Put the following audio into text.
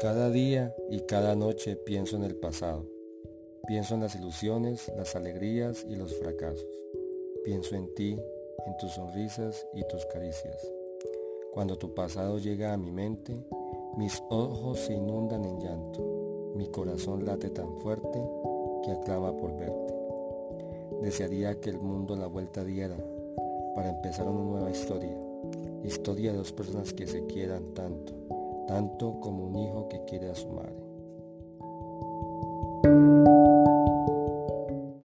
Cada día y cada noche pienso en el pasado. Pienso en las ilusiones, las alegrías y los fracasos. Pienso en ti, en tus sonrisas y tus caricias. Cuando tu pasado llega a mi mente, mis ojos se inundan en llanto. Mi corazón late tan fuerte que aclama por verte. Desearía que el mundo la vuelta diera para empezar una nueva historia. Historia de dos personas que se quieran tanto tanto como un hijo que quiere a su madre.